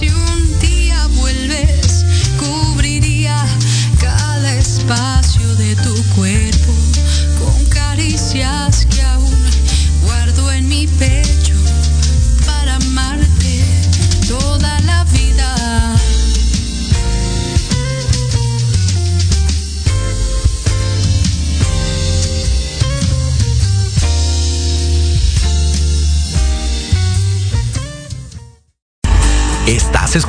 Si un día vuelves, cubriría cada espacio de tu cuerpo con caricias.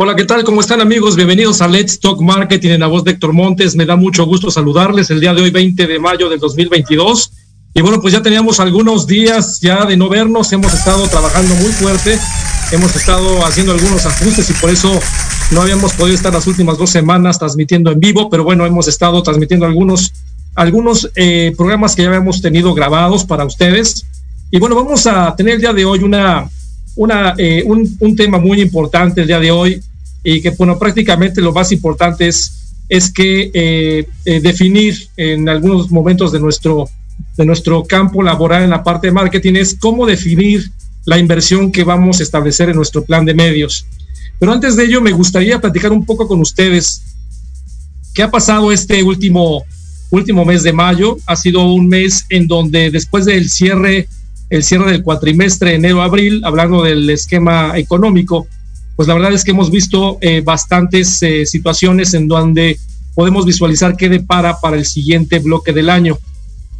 Hola, ¿qué tal? ¿Cómo están amigos? Bienvenidos a Let's Talk Marketing en la voz de Héctor Montes. Me da mucho gusto saludarles el día de hoy, 20 de mayo del 2022. Y bueno, pues ya teníamos algunos días ya de no vernos, hemos estado trabajando muy fuerte, hemos estado haciendo algunos ajustes y por eso no habíamos podido estar las últimas dos semanas transmitiendo en vivo, pero bueno, hemos estado transmitiendo algunos, algunos eh, programas que ya habíamos tenido grabados para ustedes. Y bueno, vamos a tener el día de hoy una, una, eh, un, un, tema muy importante el día de hoy y que, bueno, prácticamente lo más importante es, es que eh, eh, definir en algunos momentos de nuestro, de nuestro campo laboral en la parte de marketing es cómo definir la inversión que vamos a establecer en nuestro plan de medios. Pero antes de ello, me gustaría platicar un poco con ustedes qué ha pasado este último, último mes de mayo. Ha sido un mes en donde después del cierre, el cierre del cuatrimestre enero-abril, hablando del esquema económico, pues la verdad es que hemos visto eh, bastantes eh, situaciones en donde podemos visualizar qué depara para el siguiente bloque del año.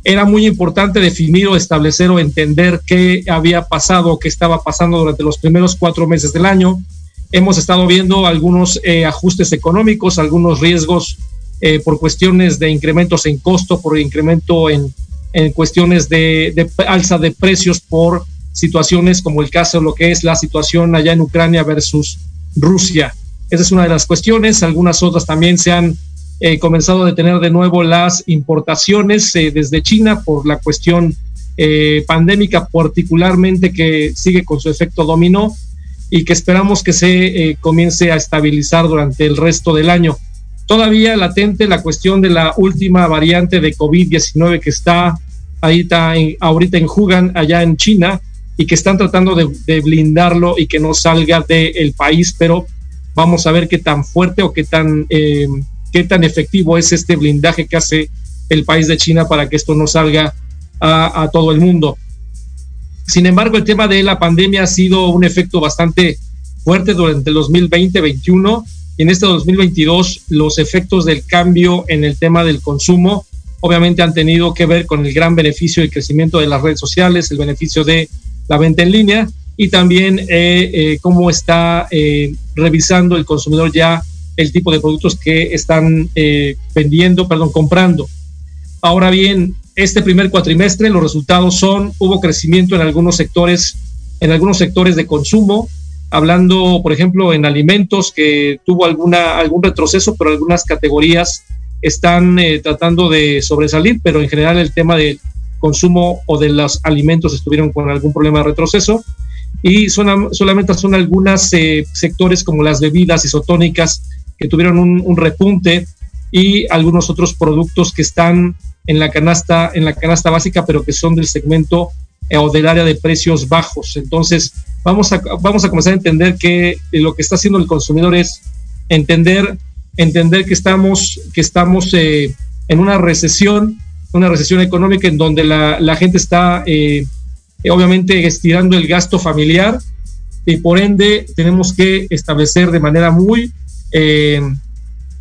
Era muy importante definir o establecer o entender qué había pasado o qué estaba pasando durante los primeros cuatro meses del año hemos estado viendo algunos eh, ajustes económicos, algunos riesgos eh, por cuestiones de incrementos en costo, por incremento en, en cuestiones de, de, alza de precios por situaciones como el caso, lo que es la situación allá en Ucrania versus Rusia. Esa es una de las cuestiones. Algunas otras también se han eh, comenzado a detener de nuevo las importaciones eh, desde China por la cuestión eh, pandémica, particularmente que sigue con su efecto dominó y que esperamos que se eh, comience a estabilizar durante el resto del año. Todavía latente la cuestión de la última variante de COVID-19 que está en, ahorita en Hugan, allá en China, y que están tratando de, blindarlo y que no salga del país, pero vamos a ver qué tan fuerte o qué tan, eh, qué tan efectivo es este blindaje que hace el país de China para que esto no salga a, a todo el mundo. Sin embargo, el tema de la pandemia ha sido un efecto bastante fuerte durante el 2020-21 y en este 2022 los efectos del cambio en el tema del consumo obviamente han tenido que ver con el gran beneficio y crecimiento de las redes sociales, el beneficio de la venta en línea y también eh, eh, cómo está eh, revisando el consumidor ya el tipo de productos que están vendiendo, perdón, comprando. Ahora bien, este primer cuatrimestre los resultados son, hubo crecimiento en algunos sectores, en algunos sectores de consumo, hablando, por ejemplo, en alimentos, que tuvo alguna, algún retroceso, pero algunas categorías están tratando de sobresalir, pero en general el tema del consumo o de los alimentos estuvieron con algún problema de retroceso. Y son, solamente son algunos eh, sectores como las bebidas isotónicas que tuvieron un, un repunte y algunos otros productos que están en la canasta, en la canasta básica, pero que son del segmento eh, o del área de precios bajos. Entonces, vamos a, vamos a comenzar a entender que eh, lo que está haciendo el consumidor es entender, entender que estamos, que estamos en una recesión, una recesión económica en donde la, la gente está eh, obviamente estirando el gasto familiar y por ende tenemos que establecer de manera muy eh,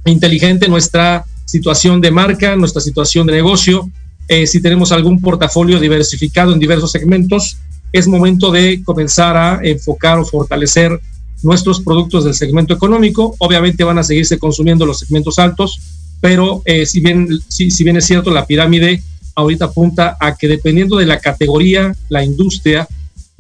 inteligente nuestra situación de marca, nuestra situación de negocio. Eh, si tenemos algún portafolio diversificado en diversos segmentos, es momento de comenzar a enfocar o fortalecer nuestros productos del segmento económico. Obviamente van a seguirse consumiendo los segmentos altos, pero eh, si, bien, si, si bien es cierto, la pirámide ahorita apunta a que dependiendo de la categoría, la industria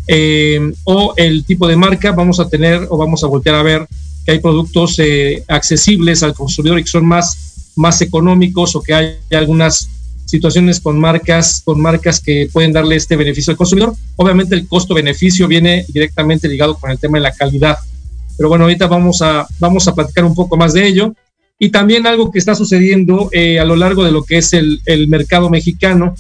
eh, o el tipo de marca, vamos a tener o vamos a voltear a ver que hay productos eh, accesibles al consumidor y que son más, más económicos o que hay algunas situaciones con marcas, con marcas que pueden darle este beneficio al consumidor. Obviamente el costo-beneficio viene directamente ligado con el tema de la calidad. Pero bueno, ahorita vamos a, vamos a platicar un poco más de ello. Y también algo que está sucediendo eh, a lo largo de lo que es el, el mercado mexicano,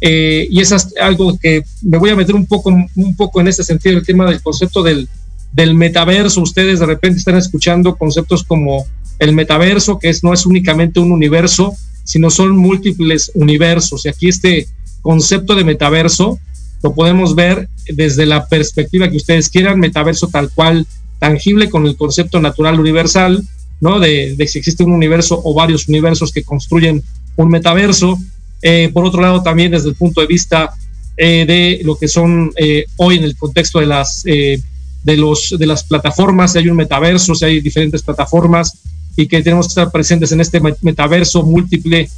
eh, y es algo que me voy a meter un poco, un poco en este sentido, el tema del concepto del, del metaverso. Ustedes de repente están escuchando conceptos como el metaverso, que es, no es únicamente un universo, sino son múltiples universos. Y aquí este concepto de metaverso lo podemos ver desde la perspectiva que ustedes quieran, metaverso tal cual, tangible con el concepto natural universal, ¿no? De, si existe un universo o varios universos que construyen un metaverso. Eh, por otro lado, también desde el punto de vista eh, de lo que son eh, hoy en el contexto de las, de, los, de las plataformas, si hay un metaverso, si hay diferentes plataformas y que tenemos que estar presentes en este metaverso múltiple,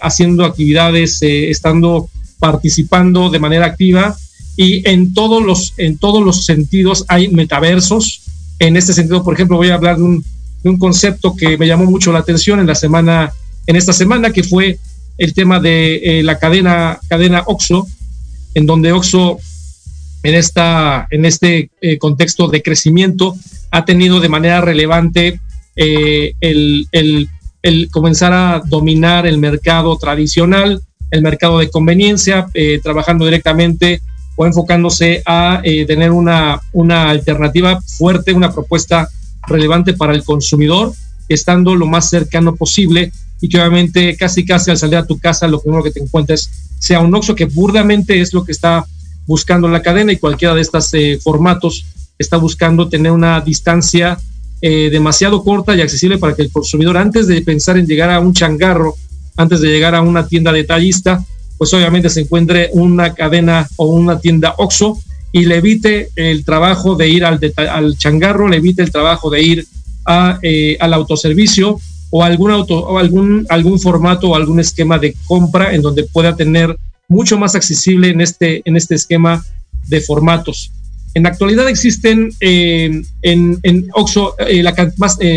haciendo actividades, estando participando de manera activa y en todos los en todos los sentidos hay metaversos. En este sentido, por ejemplo, voy a hablar de un, de un concepto que me llamó mucho la atención en la semana, en esta semana, que fue el tema de eh, la cadena, cadena OXO, en donde OXO en, esta, en este eh, contexto de crecimiento ha tenido de manera relevante eh, el, el, el, comenzar a dominar el mercado tradicional, el mercado de conveniencia, trabajando directamente o enfocándose a tener una, una alternativa fuerte, una propuesta relevante para el consumidor, estando lo más cercano posible y que obviamente casi casi al salir a tu casa lo primero que te encuentres sea un Oxxo que burdamente es lo que está buscando la cadena y cualquiera de estos eh, formatos está buscando tener una distancia eh, demasiado corta y accesible para que el consumidor antes de pensar en llegar a un changarro, antes de llegar a una tienda detallista, pues obviamente se encuentre una cadena o una tienda OXO y le evite el trabajo de ir al, al changarro, le evite el trabajo de ir a, eh, al autoservicio o algún auto o algún algún formato o algún esquema de compra en donde pueda tener mucho más accesible en este en este esquema de formatos. En la actualidad existen eh, en, en Oxxo eh, la,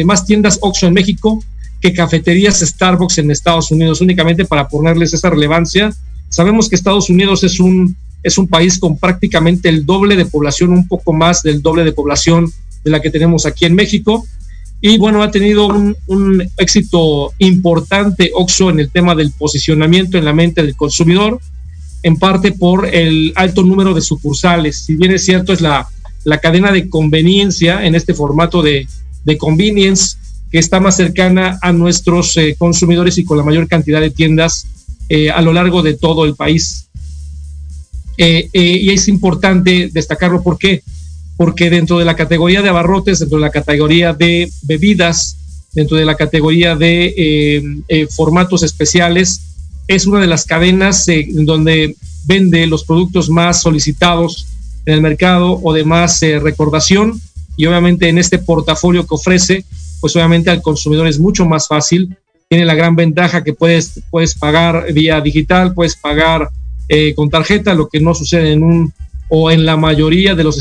más, tiendas Oxxo en México que cafeterías Starbucks en Estados Unidos, únicamente para ponerles esa relevancia. Sabemos que Estados Unidos es un, es un país con prácticamente el doble de población, un poco más del doble de población de la que tenemos aquí en México. Y bueno, ha tenido un, éxito importante Oxxo en el tema del posicionamiento en la mente del consumidor en parte por el alto número de sucursales. Si bien es cierto, es la, la cadena de conveniencia en este formato de, de convenience que está más cercana a nuestros eh, consumidores y con la mayor cantidad de tiendas eh, a lo largo de todo el país. Eh, y es importante destacarlo, ¿por qué? Porque dentro de la categoría de abarrotes, dentro de la categoría de bebidas, dentro de la categoría de formatos especiales, es una de las cadenas eh, donde vende los productos más solicitados en el mercado o de más eh, recordación y obviamente en este portafolio que ofrece, pues obviamente al consumidor es mucho más fácil. Tiene la gran ventaja que puedes, puedes pagar vía digital, puedes pagar eh, con tarjeta, lo que no sucede en un o en la mayoría de los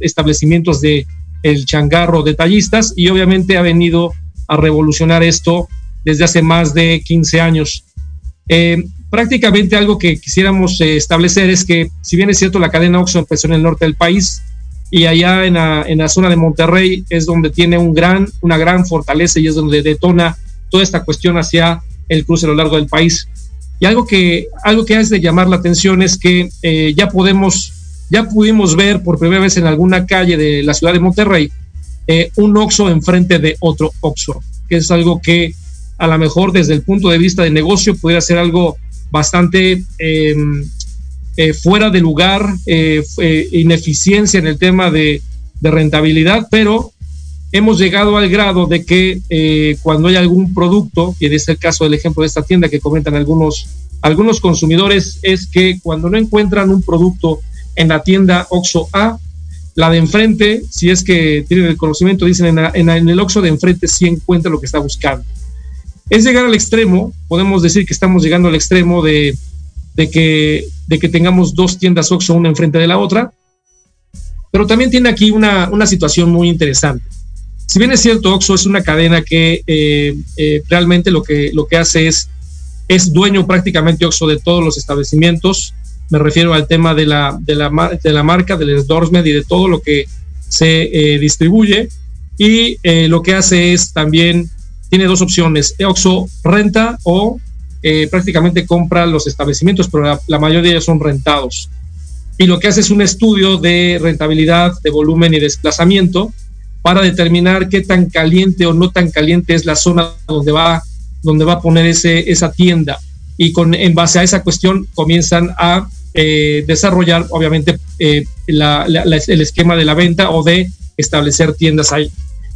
establecimientos de el changarro detallistas y obviamente ha venido a revolucionar esto desde hace más de 15 años. Eh, prácticamente algo que quisiéramos eh, establecer es que, si bien es cierto, la cadena Oxxo empezó en el norte del país y allá en la, en la zona de Monterrey es donde tiene un gran, una gran fortaleza y es donde detona toda esta cuestión hacia el cruce a lo largo del país. Y algo que, algo que hace de llamar la atención es que eh, ya podemos, ya pudimos ver por primera vez en alguna calle de la ciudad de Monterrey un Oxxo enfrente de otro Oxxo, que es algo que a lo mejor desde el punto de vista de negocio pudiera ser algo bastante eh, eh, fuera de lugar, eh, ineficiencia en el tema de, rentabilidad, pero hemos llegado al grado de que cuando hay algún producto, y en este caso el ejemplo de esta tienda que comentan algunos, algunos consumidores, es que cuando no encuentran un producto en la tienda OXO A, la de enfrente, si es que tienen el conocimiento, dicen en, el OXO de enfrente sí encuentra lo que está buscando es llegar al extremo, podemos decir que estamos llegando al extremo de, que, de que tengamos dos tiendas OXXO una enfrente de la otra, pero también tiene aquí una, situación muy interesante. Si bien es cierto, OXXO es una cadena que eh, eh, realmente lo que, lo que hace es, es dueño prácticamente OXXO de todos los establecimientos, me refiero al tema de la, de la, de la marca, del endorsement y de todo lo que se eh, distribuye, y lo que hace es también tiene dos opciones, Oxo renta o eh, prácticamente compra los establecimientos, pero la, mayoría de ellos son rentados. Y lo que hace es un estudio de rentabilidad, de volumen y desplazamiento para determinar qué tan caliente o no tan caliente es la zona donde va, donde va a poner ese, esa tienda. Y con, en base a esa cuestión comienzan a eh, desarrollar, obviamente, eh, el esquema de la venta o de establecer tiendas ahí.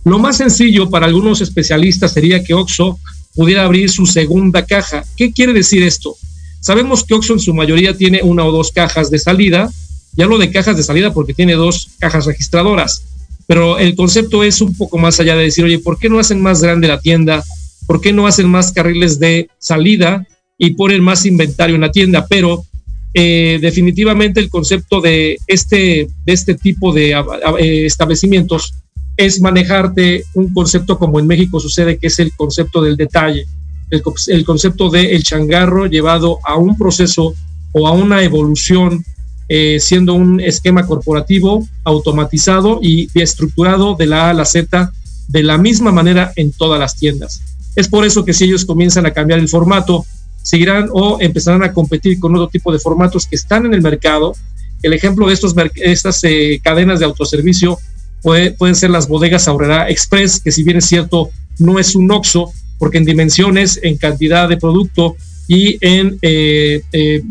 Lo más sencillo para algunos especialistas sería que OXO pudiera abrir su segunda caja. ¿Qué quiere decir esto? Sabemos que OXO en su mayoría tiene una o dos cajas de salida. Ya hablo de cajas de salida porque tiene dos cajas registradoras. Pero el concepto es un poco más allá de decir, oye, ¿por qué no hacen más grande la tienda? ¿Por qué no hacen más carriles de salida y ponen más inventario en la tienda? Pero eh, definitivamente el concepto de este, de este tipo de eh, establecimientos es manejarte un concepto como en México sucede, que es el concepto del detalle, el, concepto del el changarro llevado a un proceso o a una evolución, eh, siendo un esquema corporativo automatizado y estructurado de la A a la Z de la misma manera en todas las tiendas. Es por eso que si ellos comienzan a cambiar el formato, seguirán o empezarán a competir con otro tipo de formatos que están en el mercado. El ejemplo de estos, estas eh, cadenas de autoservicio pueden ser las bodegas Aurrera Express, que si bien es cierto, no es un OXO, porque en dimensiones, en cantidad de producto y en eh, eh,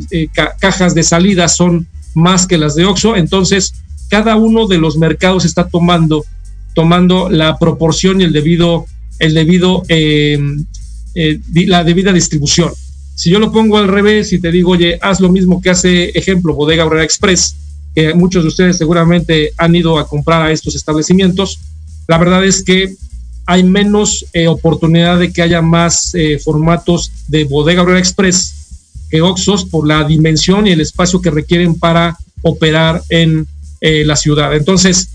cajas de salida son más que las de OXO, entonces cada uno de los mercados está tomando, tomando la proporción y el debido, el debido, la debida distribución. Si yo lo pongo al revés y te digo, oye, haz lo mismo que hace, ejemplo, Bodega Aurrera Express, que muchos de ustedes seguramente han ido a comprar a estos establecimientos, la verdad es que hay menos eh, oportunidad de que haya más eh, formatos de bodega obrera express Oxos por la dimensión y el espacio que requieren para operar en eh, la ciudad. Entonces,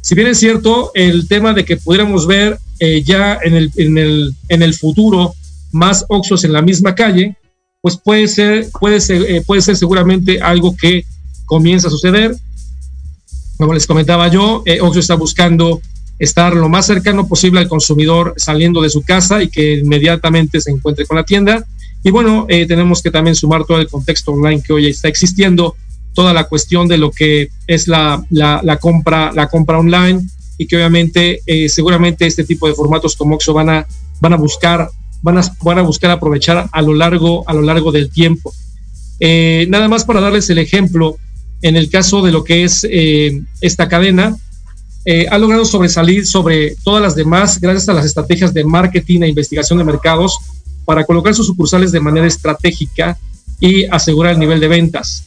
si bien es cierto, el tema de que pudiéramos ver ya en el, en, el, en el futuro más Oxos en la misma calle, pues puede ser, puede ser, puede ser seguramente algo que comienza a suceder. Como les comentaba yo, Oxo está buscando estar lo más cercano posible al consumidor saliendo de su casa y que inmediatamente se encuentre con la tienda. Y bueno, eh, tenemos que también sumar todo el contexto online que hoy está existiendo, toda la cuestión de lo que es la, la, compra, la compra online y que obviamente eh, seguramente este tipo de formatos como Oxo van a, van a buscar van a, van a buscar aprovechar a lo largo a lo largo del tiempo. Eh, nada más para darles el ejemplo, en el caso de lo que es esta cadena, eh, ha logrado sobresalir sobre todas las demás gracias a las estrategias de marketing e investigación de mercados para colocar sus sucursales de manera estratégica y asegurar el nivel de ventas.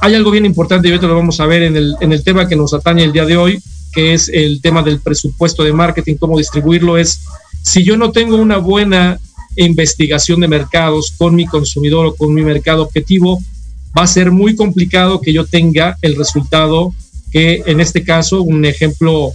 Hay algo bien importante y ahorita lo vamos a ver en el, en el tema que nos atañe el día de hoy, que es el tema del presupuesto de marketing, cómo distribuirlo. Es si yo no tengo una buena investigación de mercados con mi consumidor o con mi mercado objetivo, va a ser muy complicado que yo tenga el resultado que en este caso, un ejemplo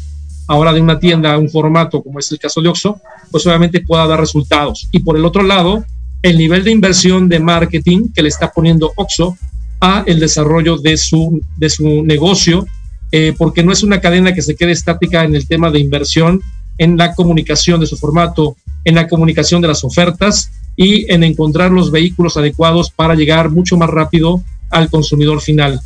ahora de una tienda, un formato como es el caso de Oxxo, pues obviamente pueda dar resultados. Y por el otro lado, el nivel de inversión de marketing que le está poniendo Oxxo a el desarrollo de su, de su negocio, eh, porque no es una cadena que se quede estática en el tema de inversión, en la comunicación de su formato, en la comunicación de las ofertas y en encontrar los vehículos adecuados para llegar mucho más rápido al consumidor final.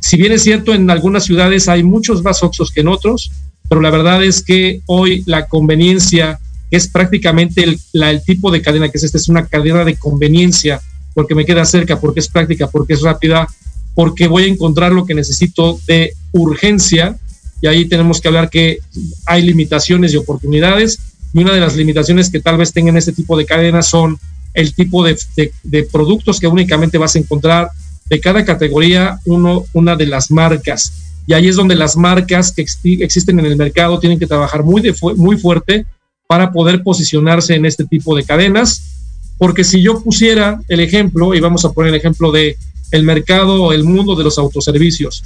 Si bien es cierto, en algunas ciudades hay muchos más Oxos que en otros, pero la verdad es que hoy la conveniencia es prácticamente el, el tipo de cadena que es esta, es una cadena de conveniencia, porque me queda cerca, porque es práctica, porque es rápida, porque voy a encontrar lo que necesito de urgencia, y ahí tenemos que hablar que hay limitaciones y oportunidades, y una de las limitaciones que tal vez tengan este tipo de cadenas son el tipo de, de productos que únicamente vas a encontrar de cada categoría uno, una de las marcas. Y ahí es donde las marcas que existen en el mercado tienen que trabajar muy, muy fuerte para poder posicionarse en este tipo de cadenas. Porque si yo pusiera el ejemplo, y vamos a poner el ejemplo de el mercado, el mundo de los autoservicios.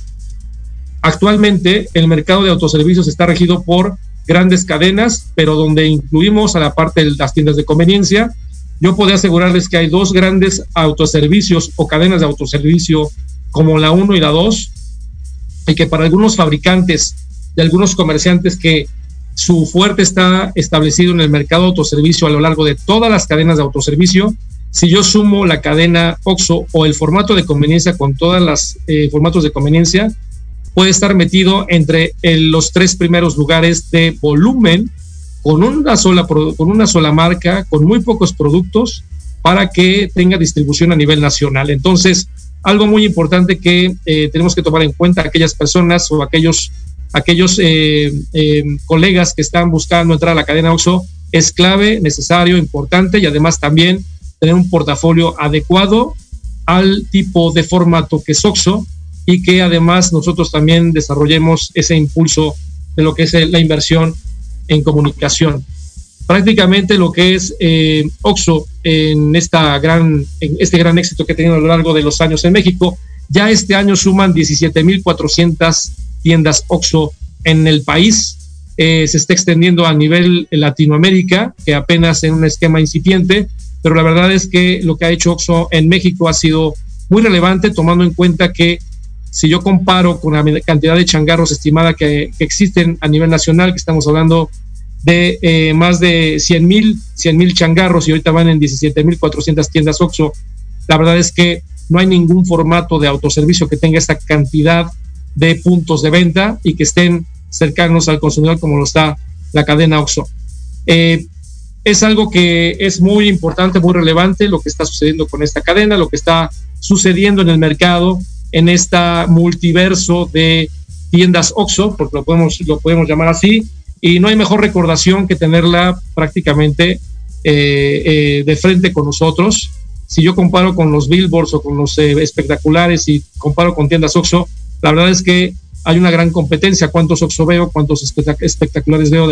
Actualmente el mercado de autoservicios está regido por grandes cadenas, pero donde incluimos a la parte de las tiendas de conveniencia yo puedo asegurarles que hay dos grandes autoservicios o cadenas de autoservicio como la 1 y la 2, y que para algunos fabricantes y algunos comerciantes que su fuerte está establecido en el mercado de autoservicio a lo largo de todas las cadenas de autoservicio, si yo sumo la cadena OXO o el formato de conveniencia con todas las eh, formatos de conveniencia, puede estar metido entre los tres primeros lugares de volumen con una sola, con una sola marca, con muy pocos productos, para que tenga distribución a nivel nacional. Entonces, algo muy importante que eh, tenemos que tomar en cuenta aquellas personas o aquellos, aquellos eh, eh, colegas que están buscando entrar a la cadena OXO, es clave, necesario, importante y además también tener un portafolio adecuado al tipo de formato que es OXO y que además nosotros también desarrollemos ese impulso de lo que es la inversión en comunicación. Prácticamente lo que es eh, OXO en, esta gran, en este gran éxito que ha tenido a lo largo de los años en México, ya este año suman 17.400 tiendas OXO en el país. Eh, se está extendiendo a nivel Latinoamérica, que apenas en un esquema incipiente, pero la verdad es que lo que ha hecho OXO en México ha sido muy relevante, tomando en cuenta que si yo comparo con la cantidad de changarros estimada que, existen a nivel nacional, que estamos hablando de eh, más de 100 mil 100 mil changarros y ahorita van en 17 mil 400 tiendas OXO, la verdad es que no hay ningún formato de autoservicio que tenga esta cantidad de puntos de venta y que estén cercanos al consumidor como lo está la cadena OXO. Eh, es algo que es muy importante, muy relevante lo que está sucediendo con esta cadena, lo que está sucediendo en el mercado en esta multiverso de tiendas OXO, porque lo podemos, lo podemos llamar así, y no hay mejor recordación que tenerla prácticamente eh, eh, de frente con nosotros. Si yo comparo con los billboards o con los eh, espectaculares y comparo con tiendas OXO, La verdad es que hay una gran competencia, cuántos Oxxo veo, cuántos espectaculares veo,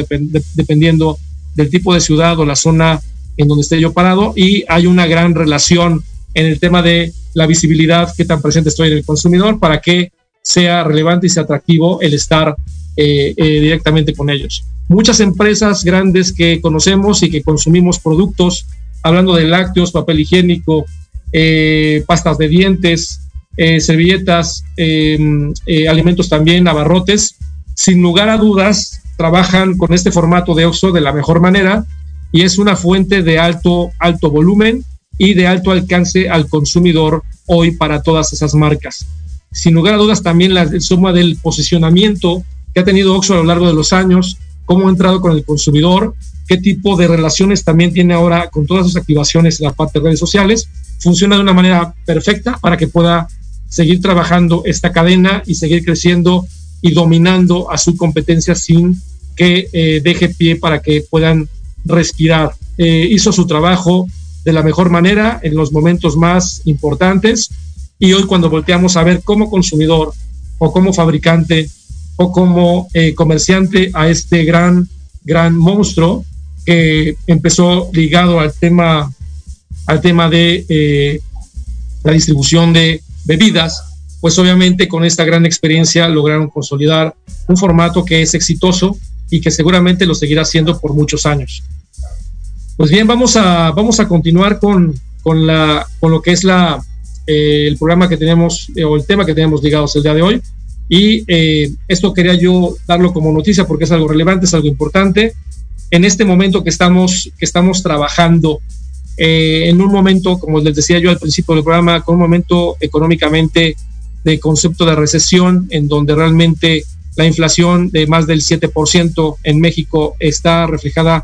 dependiendo del tipo de ciudad o la zona en donde esté yo parado, y hay una gran relación en el tema de la visibilidad, qué tan presente estoy en el consumidor, para que sea relevante y sea atractivo el estar eh, eh, directamente con ellos. Muchas empresas grandes que conocemos y que consumimos productos, hablando de lácteos, papel higiénico, eh, pastas de dientes, servilletas, em, alimentos también, abarrotes, sin lugar a dudas, trabajan con este formato de OXO de la mejor manera y es una fuente de alto, alto volumen y de alto alcance al consumidor hoy para todas esas marcas. Sin lugar a dudas, también la suma del posicionamiento que ha tenido Oxxo a lo largo de los años, cómo ha entrado con el consumidor, qué tipo de relaciones también tiene ahora con todas sus activaciones en la parte de redes sociales, funciona de una manera perfecta para que pueda seguir trabajando esta cadena y seguir creciendo y dominando a su competencia sin que eh, deje pie para que puedan respirar. Eh, hizo su trabajo de la mejor manera en los momentos más importantes y hoy cuando volteamos a ver como consumidor o como fabricante como eh, comerciante a este gran, gran monstruo que empezó ligado al tema, al tema de eh, la distribución de bebidas, pues obviamente con esta gran experiencia lograron consolidar un formato que es exitoso y que seguramente lo seguirá siendo por muchos años. Pues bien, vamos a, vamos a continuar con, con, la, con lo que es la, eh, el programa que tenemos o el tema que tenemos ligados el día de hoy. Y eh, esto quería yo darlo como noticia porque es algo relevante, es algo importante. En este momento que estamos, que estamos trabajando en un momento, como les decía yo al principio del programa, con un momento económicamente de concepto de recesión, en donde realmente la inflación de más del 7% en México está reflejada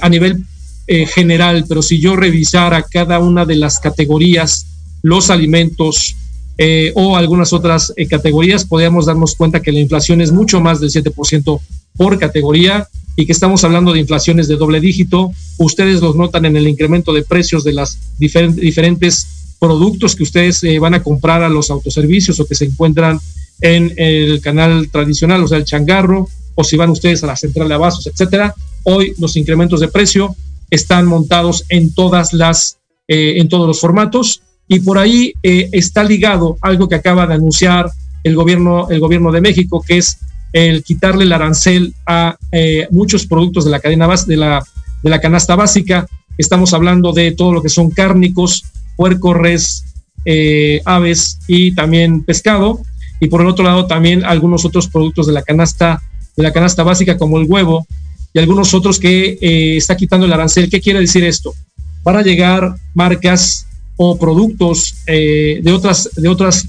a nivel general, pero si yo revisara cada una de las categorías los alimentos eh, o algunas otras eh, categorías, podríamos darnos cuenta que la inflación es mucho más del 7% por categoría y que estamos hablando de inflaciones de doble dígito. Ustedes los notan en el incremento de precios de los diferentes productos que ustedes eh, van a comprar a los autoservicios o que se encuentran en el canal tradicional, o sea, el changarro, o si van ustedes a la central de abastos, etcétera. Hoy los incrementos de precio están montados en todas las, en todos los formatos y por ahí eh, está ligado algo que acaba de anunciar el gobierno, el gobierno de México, que es el quitarle el arancel a eh, muchos productos de la cadena de la, de la canasta básica. Estamos hablando de todo lo que son cárnicos, puerco, res, eh, aves y también pescado. Y por el otro lado también algunos otros productos de la canasta, de la canasta básica como el huevo y algunos otros que está quitando el arancel. ¿Qué quiere decir esto? Para llegar marcas o productos eh, de otras, de otras,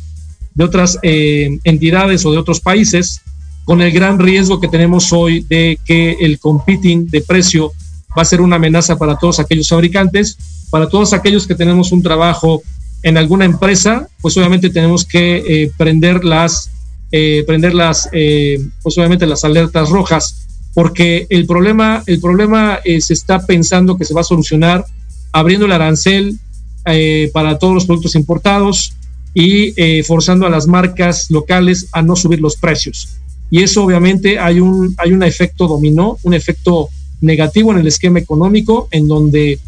de otras eh, entidades o de otros países, con el gran riesgo que tenemos hoy de que el competing de precio va a ser una amenaza para todos aquellos fabricantes, para todos aquellos que tenemos un trabajo en alguna empresa, pues obviamente tenemos que eh, prender las, prender las, pues obviamente las alertas rojas, porque el problema, el problema se está pensando que se va a solucionar abriendo el arancel eh, para todos los productos importados y eh, forzando a las marcas locales a no subir los precios. Y eso obviamente hay un, hay un efecto dominó, un efecto negativo en el esquema económico, en donde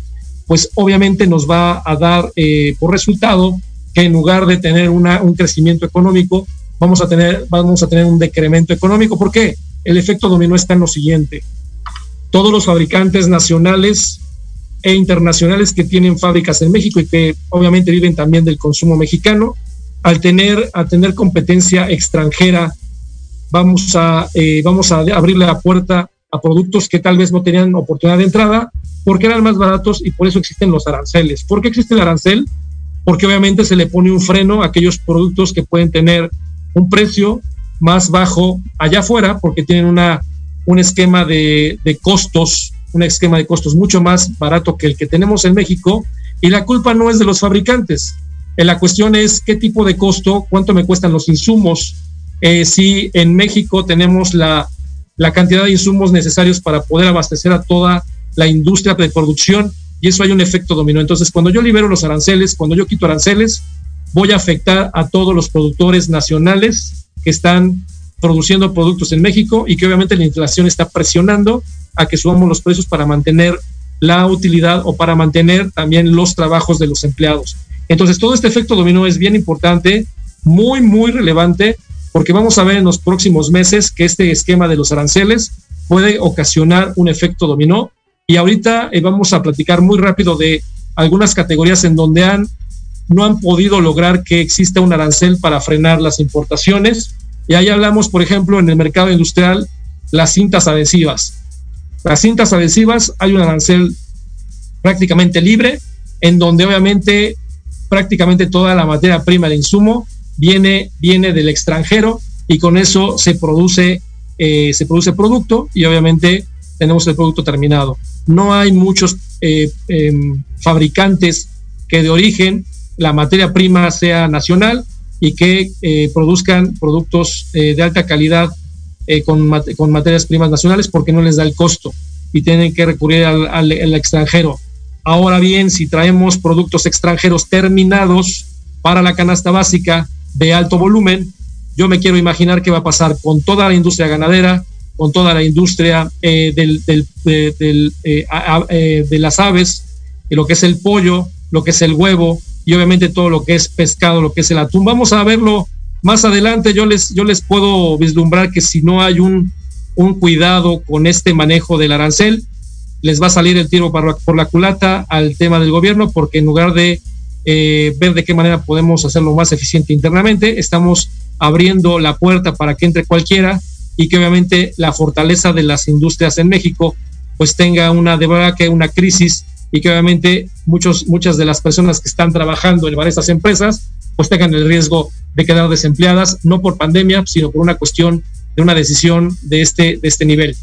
pues obviamente nos va a dar eh, por resultado que en lugar de tener una, un crecimiento económico, vamos a, tener, vamos a tener un decremento económico. ¿Por qué? El efecto dominó está en lo siguiente. Todos los fabricantes nacionales e internacionales que tienen fábricas en México y que obviamente viven también del consumo mexicano. Al tener, a tener competencia extranjera, vamos a, eh, vamos a abrirle la puerta a productos que tal vez no tenían oportunidad de entrada porque eran más baratos y por eso existen los aranceles. ¿Por qué existe el arancel? Porque obviamente se le pone un freno a aquellos productos que pueden tener un precio más bajo allá afuera porque tienen una, un esquema de, de costos un esquema de costos mucho más barato que el que tenemos en México y la culpa no es de los fabricantes. Eh, la cuestión es qué tipo de costo, cuánto me cuestan los insumos. Eh, si en México tenemos la, la cantidad de insumos necesarios para poder abastecer a toda la industria de producción y eso hay un efecto dominó. Entonces, cuando yo libero los aranceles, cuando yo quito aranceles, voy a afectar a todos los productores nacionales que están produciendo productos en México y que obviamente la inflación está presionando a que subamos los precios para mantener la utilidad o para mantener también los trabajos de los empleados. Entonces, todo este efecto dominó es bien importante, muy, muy relevante, porque vamos a ver en los próximos meses que este esquema de los aranceles puede ocasionar un efecto dominó. Y ahorita eh, vamos a platicar muy rápido de algunas categorías en donde han, no han podido lograr que exista un arancel para frenar las importaciones. Y ahí hablamos, por ejemplo, en el mercado industrial, las cintas adhesivas. Las cintas adhesivas hay un arancel prácticamente libre, en donde obviamente prácticamente toda la materia prima, el insumo, viene, viene del extranjero y con eso se produce, eh, se produce producto y obviamente tenemos el producto terminado. No hay muchos eh, em, fabricantes que de origen la materia prima sea nacional y que eh, produzcan productos de alta calidad con, con, materias primas nacionales porque no les da el costo y tienen que recurrir al, extranjero. Ahora bien, si traemos productos extranjeros terminados para la canasta básica de alto volumen, yo me quiero imaginar qué va a pasar con toda la industria ganadera, con toda la industria eh, del, eh, eh, de las aves, lo que es el pollo, lo que es el huevo y obviamente todo lo que es pescado, lo que es el atún. Vamos a verlo más adelante. Yo les, yo les puedo vislumbrar que si no hay un, un cuidado con este manejo del arancel, les va a salir el tiro por la culata al tema del gobierno, porque en lugar de eh, ver de qué manera podemos hacerlo más eficiente internamente, estamos abriendo la puerta para que entre cualquiera y que obviamente la fortaleza de las industrias en México pues tenga una de verdad que una crisis y que obviamente muchos, muchas de las personas que están trabajando en varias empresas pues tengan el riesgo de quedar desempleadas, no por pandemia, sino por una cuestión de una decisión de este, de este nivel.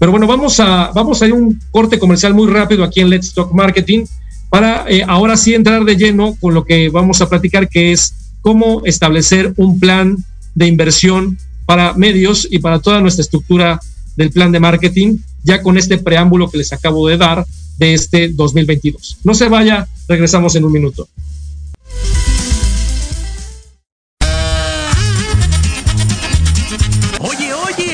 Pero bueno, vamos a, vamos a ir un corte comercial muy rápido aquí en Let's Talk Marketing para eh, ahora sí entrar de lleno con lo que vamos a platicar, que es cómo establecer un plan de inversión para medios y para toda nuestra estructura del plan de marketing, ya con este preámbulo que les acabo de dar de este 2022. No se vaya, regresamos en un minuto.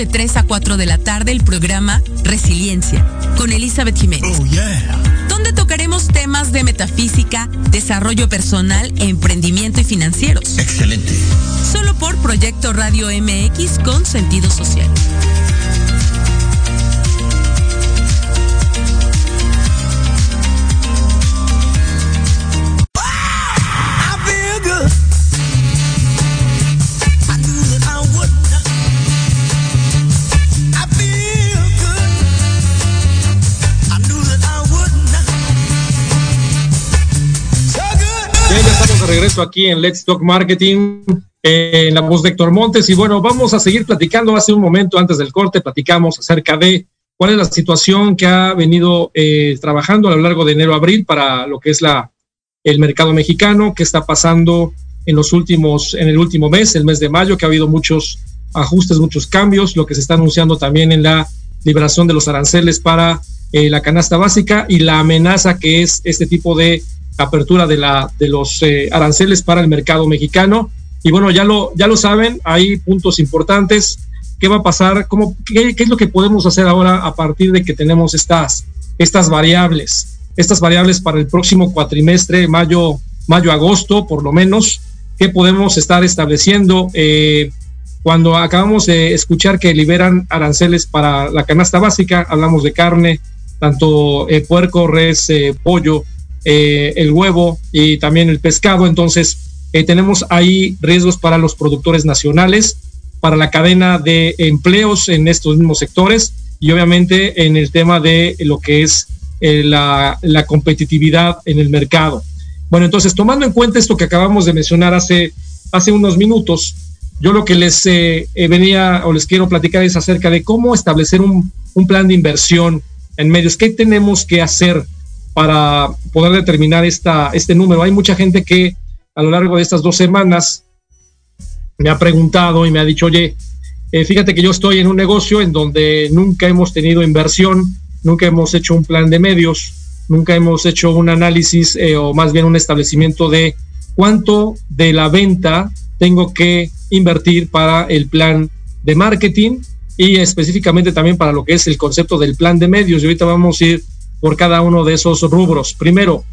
de 3 a 4 de la tarde el programa Resiliencia con Elizabeth Jiménez. Oh, yeah. Donde tocaremos temas de metafísica, desarrollo personal, emprendimiento y financieros. Excelente. Solo por Proyecto Radio MX con sentido social. Regreso aquí en Let's Talk Marketing, en la voz de Héctor Montes. Y bueno, vamos a seguir platicando. Hace un momento antes del corte platicamos acerca de cuál es la situación que ha venido eh, trabajando a lo largo de enero-abril para lo que es la, el mercado mexicano, qué está pasando en los últimos, en el último mes, el mes de mayo, que ha habido muchos ajustes, muchos cambios, lo que se está anunciando también en la liberación de los aranceles para eh, la canasta básica y la amenaza que es este tipo de apertura de, la, de los eh, aranceles para el mercado mexicano. Y bueno, ya lo, ya lo saben, hay puntos importantes. ¿Qué va a pasar? ¿Cómo, qué, qué, es lo que podemos hacer ahora a partir de que tenemos estas, estas variables? Estas variables para el próximo cuatrimestre, mayo, mayo, agosto, por lo menos, ¿qué podemos estar estableciendo? Eh, cuando acabamos de escuchar que liberan aranceles para la canasta básica, hablamos de carne, tanto eh, puerco, res, eh, pollo, eh, el huevo y también el pescado. Entonces, eh, tenemos ahí riesgos para los productores nacionales, para la cadena de empleos en estos mismos sectores y obviamente en el tema de lo que es eh, la, competitividad en el mercado. Bueno, entonces, tomando en cuenta esto que acabamos de mencionar hace, hace unos minutos, yo lo que les eh, venía o les quiero platicar es acerca de cómo establecer un, un plan de inversión en medios. ¿Qué tenemos que hacer para poder determinar esta, este número? Hay mucha gente que a lo largo de estas dos semanas me ha preguntado y me ha dicho, oye, eh, fíjate que yo estoy en un negocio en donde nunca hemos tenido inversión, nunca hemos hecho un plan de medios, nunca hemos hecho un análisis eh, o más bien un establecimiento de cuánto de la venta tengo que invertir para el plan de marketing y específicamente también para lo que es el concepto del plan de medios. Y ahorita vamos a ir por cada uno de esos rubros. Primero,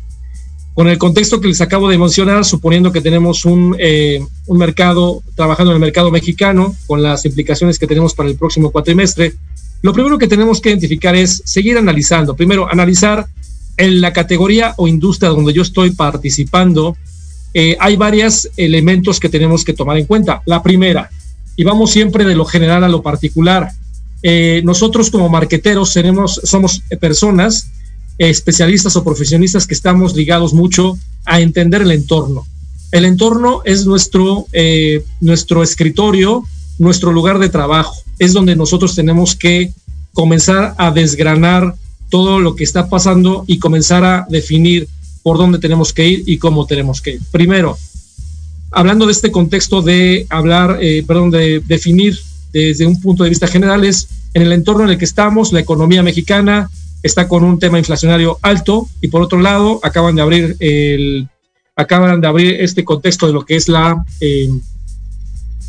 con el contexto que les acabo de mencionar, suponiendo que tenemos un, eh, un mercado, trabajando en el mercado mexicano, con las implicaciones que tenemos para el próximo cuatrimestre, lo primero que tenemos que identificar es seguir analizando. Primero, analizar en la categoría o industria donde yo estoy participando, eh, hay varios elementos que tenemos que tomar en cuenta. La primera, y vamos siempre de lo general a lo particular. Eh, nosotros como marqueteros tenemos, somos personas especialistas o profesionistas que estamos ligados mucho a entender el entorno. El entorno es nuestro, eh, nuestro escritorio, nuestro lugar de trabajo. Es donde nosotros tenemos que comenzar a desgranar todo lo que está pasando y comenzar a definir por dónde tenemos que ir y cómo tenemos que ir. Primero, hablando de este contexto de hablar, eh, perdón, de definir desde un punto de vista general, es en el entorno en el que estamos, la economía mexicana, está con un tema inflacionario alto y por otro lado acaban de abrir el acaban de abrir este contexto de lo que es la eh,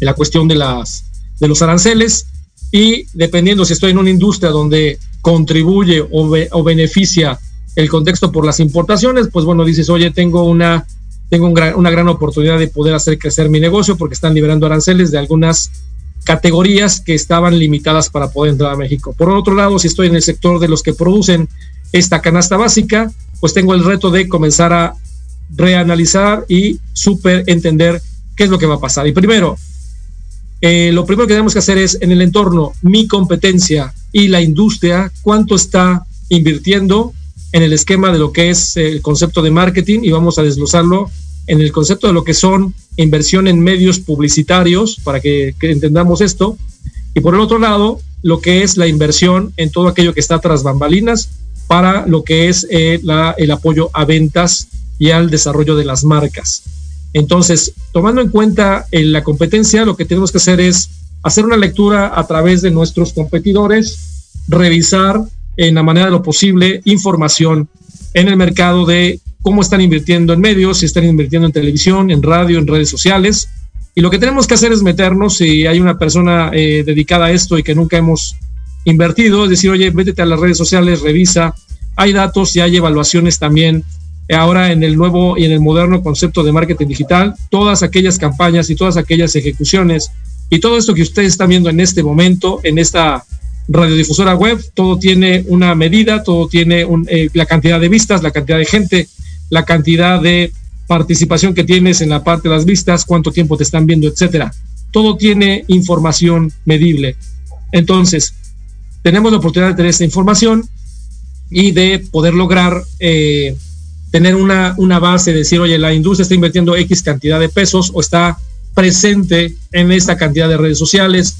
la cuestión de las de los aranceles y dependiendo si estoy en una industria donde contribuye o, o beneficia el contexto por las importaciones pues bueno dices oye tengo una tengo gran, una gran oportunidad de poder hacer crecer mi negocio porque están liberando aranceles de algunas categorías que estaban limitadas para poder entrar a México. Por otro lado, si estoy en el sector de los que producen esta canasta básica, pues tengo el reto de comenzar a reanalizar y super entender qué es lo que va a pasar. Y primero, eh, lo primero que tenemos que hacer es en el entorno, mi competencia y la industria, cuánto está invirtiendo en el esquema de lo que es el concepto de marketing y vamos a desglosarlo en el concepto de lo que son inversión en medios publicitarios, para que, entendamos esto, y por el otro lado, lo que es la inversión en todo aquello que está tras bambalinas para lo que es eh, el apoyo a ventas y al desarrollo de las marcas. Entonces, tomando en cuenta en eh, la competencia, lo que tenemos que hacer es hacer una lectura a través de nuestros competidores, revisar en la manera de lo posible información en el mercado de cómo están invirtiendo en medios, si están invirtiendo en televisión, en radio, en redes sociales. Y lo que tenemos que hacer es meternos, si hay una persona eh, dedicada a esto y que nunca hemos invertido, es decir, oye, métete a las redes sociales, revisa, hay datos y hay evaluaciones también. Ahora en el nuevo y en el moderno concepto de marketing digital, todas aquellas campañas y todas aquellas ejecuciones y todo esto que ustedes están viendo en este momento, en esta radiodifusora web, todo tiene una medida, todo tiene un, eh, la cantidad de vistas, la cantidad de gente, la cantidad de participación que tienes en la parte de las vistas, cuánto tiempo te están viendo, etcétera. Todo tiene información medible. Entonces, tenemos la oportunidad de tener esta información y de poder lograr eh, tener una, una base, de decir, oye, la industria está invirtiendo X cantidad de pesos o está presente en esta cantidad de redes sociales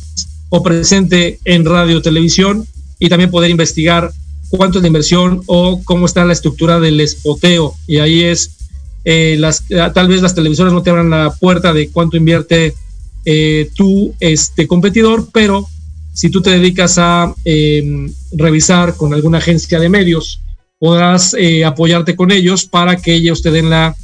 o presente en radio, televisión y también poder investigar cuánto es la inversión o cómo está la estructura del espoteo. Y ahí es eh, las, tal vez las televisoras no te abran la puerta de cuánto invierte tu este, competidor, pero si tú te dedicas a em, revisar con alguna agencia de medios, podrás apoyarte con ellos para que ellos te den la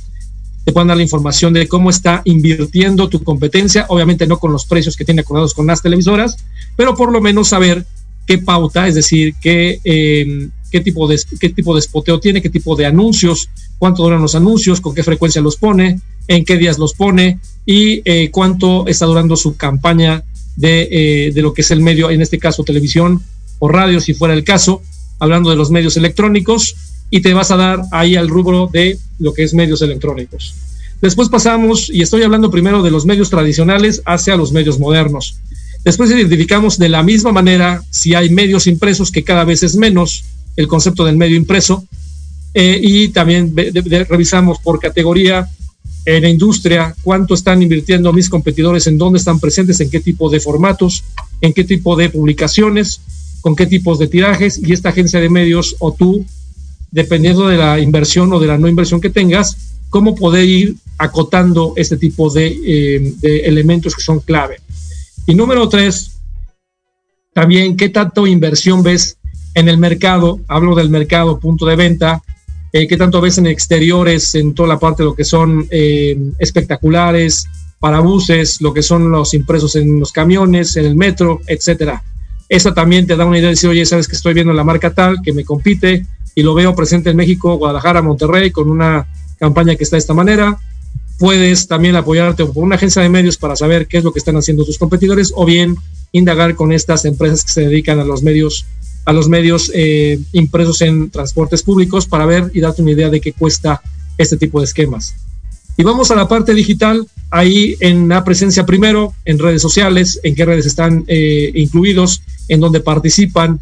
te puedan dar la información de cómo está invirtiendo tu competencia, obviamente no con los precios que tiene acordados con las televisoras, pero por lo menos saber qué pauta, es decir, qué, em, qué, tipo de, qué tipo de spoteo tiene, qué tipo de anuncios, cuánto duran los anuncios, con qué frecuencia los pone, en qué días los pone y eh, cuánto está durando su campaña de, eh, de lo que es el medio, en este caso televisión o radio, si fuera el caso, hablando de los medios electrónicos y te vas a dar ahí al rubro de lo que es medios electrónicos. Después pasamos, y estoy hablando primero de los medios tradicionales hacia los medios modernos. Después identificamos de la misma manera si hay medios impresos, que cada vez es menos el concepto del medio impreso, eh, y también revisamos por categoría en la industria cuánto están invirtiendo mis competidores, en dónde están presentes, en qué tipo de formatos, en qué tipo de publicaciones, con qué tipos de tirajes, y esta agencia de medios o tú dependiendo de la inversión o de la no inversión que tengas, cómo poder ir acotando este tipo de, eh, elementos que son clave. Y número tres, también qué tanto inversión ves en el mercado, hablo del mercado punto de venta, eh, qué tanto ves en exteriores, en toda la parte de lo que son eh, espectaculares, para buses, lo que son los impresos en los camiones, en el metro, etcétera. Esa también te da una idea de decir, oye, sabes que estoy viendo la marca tal, que me compite, y lo veo presente en México, Guadalajara, Monterrey, con una campaña que está de esta manera. Puedes también apoyarte por una agencia de medios para saber qué es lo que están haciendo tus competidores o bien indagar con estas empresas que se dedican a los medios a los medios eh, impresos en transportes públicos para ver y darte una idea de qué cuesta este tipo de esquemas. Y vamos a la parte digital, ahí en la presencia primero, en redes sociales, en qué redes están eh, incluidos, en dónde participan,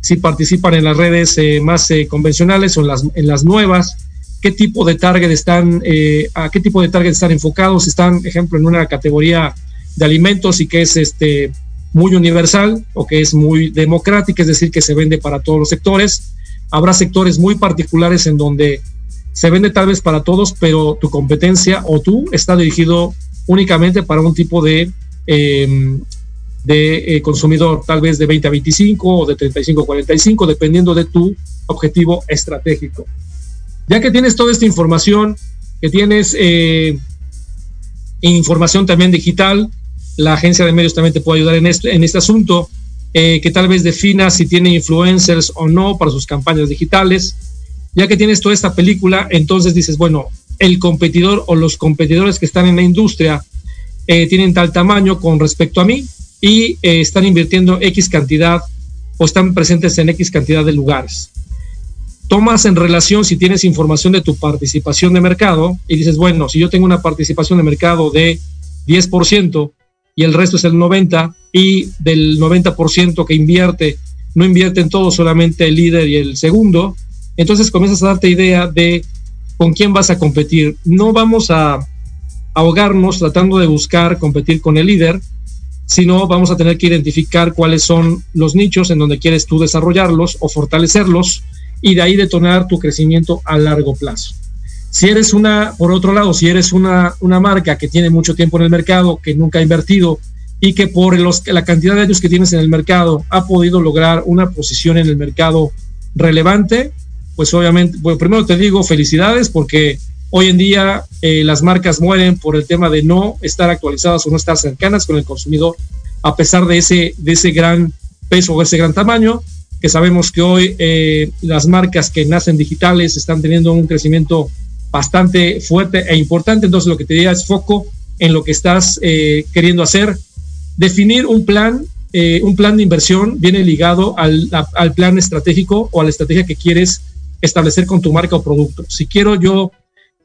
si participan en las redes eh, más convencionales o las, en las nuevas, qué tipo de target están, eh, a qué tipo de target están enfocados, están, ejemplo, en una categoría de alimentos y que es este muy universal o que es muy democrática, es decir, que se vende para todos los sectores. Habrá sectores muy particulares en donde se vende tal vez para todos, pero tu competencia o tú está dirigido únicamente para un tipo de de eh, consumidor, tal vez de 20 a 25 o de 35 a 45, dependiendo de tu objetivo estratégico. Ya que tienes toda esta información, que tienes eh, información también digital, la agencia de medios también te puede ayudar en este, en este asunto, eh, que tal vez defina si tiene influencers o no para sus campañas digitales. Ya que tienes toda esta película, entonces dices, bueno, el competidor o los competidores que están en la industria tienen tal tamaño con respecto a mí, y eh, están invirtiendo X cantidad o están presentes en X cantidad de lugares. Tomas en relación si tienes información de tu participación de mercado y dices, bueno, si yo tengo una participación de mercado de 10% y el resto es el 90% y del 90% que invierte, no invierte en todo solamente el líder y el segundo, entonces comienzas a darte idea de con quién vas a competir. No vamos a ahogarnos tratando de buscar competir con el líder, sino vamos a tener que identificar cuáles son los nichos en donde quieres tú desarrollarlos o fortalecerlos y de ahí detonar tu crecimiento a largo plazo. Si eres una, por otro lado, si eres una, una marca que tiene mucho tiempo en el mercado, que nunca ha invertido y que por los, la cantidad de años que tienes en el mercado ha podido lograr una posición en el mercado relevante, pues obviamente, bueno, primero te digo felicidades porque Hoy en día eh, las marcas mueren por el tema de no estar actualizadas o no estar cercanas con el consumidor, a pesar de ese, de ese gran peso o ese gran tamaño, que sabemos que hoy eh, las marcas que nacen digitales están teniendo un crecimiento bastante fuerte e importante. Entonces lo que te diría es foco en lo que estás eh, queriendo hacer. Definir un plan, un plan de inversión viene ligado al, al plan estratégico o a la estrategia que quieres establecer con tu marca o producto. Si quiero yo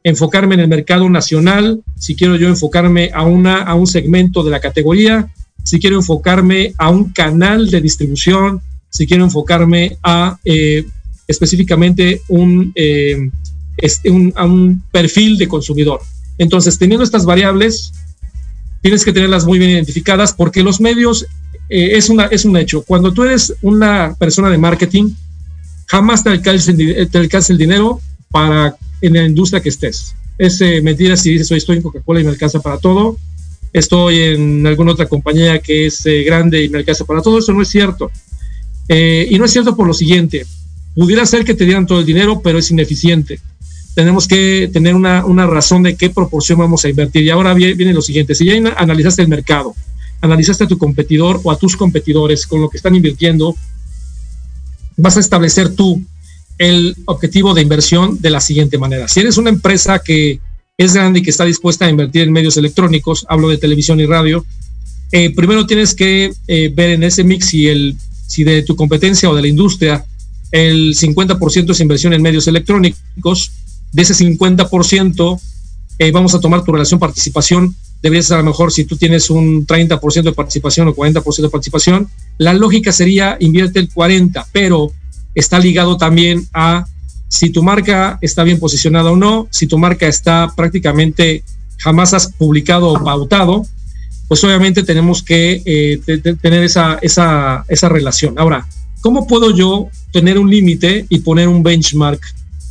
enfocarme en el mercado nacional, si quiero yo enfocarme a, una, a un segmento de la categoría, si quiero enfocarme a un canal de distribución, si quiero enfocarme a eh, específicamente eh, un, a un perfil de consumidor. Entonces, teniendo estas variables, tienes que tenerlas muy bien identificadas porque los medios eh, es, una, es un hecho. Cuando tú eres una persona de marketing, jamás te alcanza, te alcanza el dinero para en la industria que estés. es eh, mentira si dices, hoy estoy en Coca-Cola y me alcanza para todo, estoy en alguna otra compañía que es grande y me alcanza para todo, eso no es cierto. Eh, y no es cierto por lo siguiente, pudiera ser que te dieran todo el dinero, pero es ineficiente. Tenemos que tener una, una razón de qué proporción vamos a invertir. Y ahora viene, viene lo siguiente, si ya analizaste el mercado, analizaste a tu competidor o a tus competidores con lo que están invirtiendo, vas a establecer tú el objetivo de inversión de la siguiente manera. Si eres una empresa que es grande y que está dispuesta a invertir en medios electrónicos, hablo de televisión y radio, eh, primero tienes que eh, ver en ese mix si, el, si de tu competencia o de la industria el 50% es inversión en medios electrónicos, de ese 50% eh, vamos a tomar tu relación participación, debería ser a lo mejor si tú tienes un 30% de participación o 40% de participación, la lógica sería invierte el 40%, pero está ligado también a si tu marca está bien posicionada o no, si tu marca está prácticamente jamás has publicado o pautado, pues obviamente tenemos que eh, tener esa, esa, esa relación. Ahora, ¿cómo puedo yo tener un límite y poner un benchmark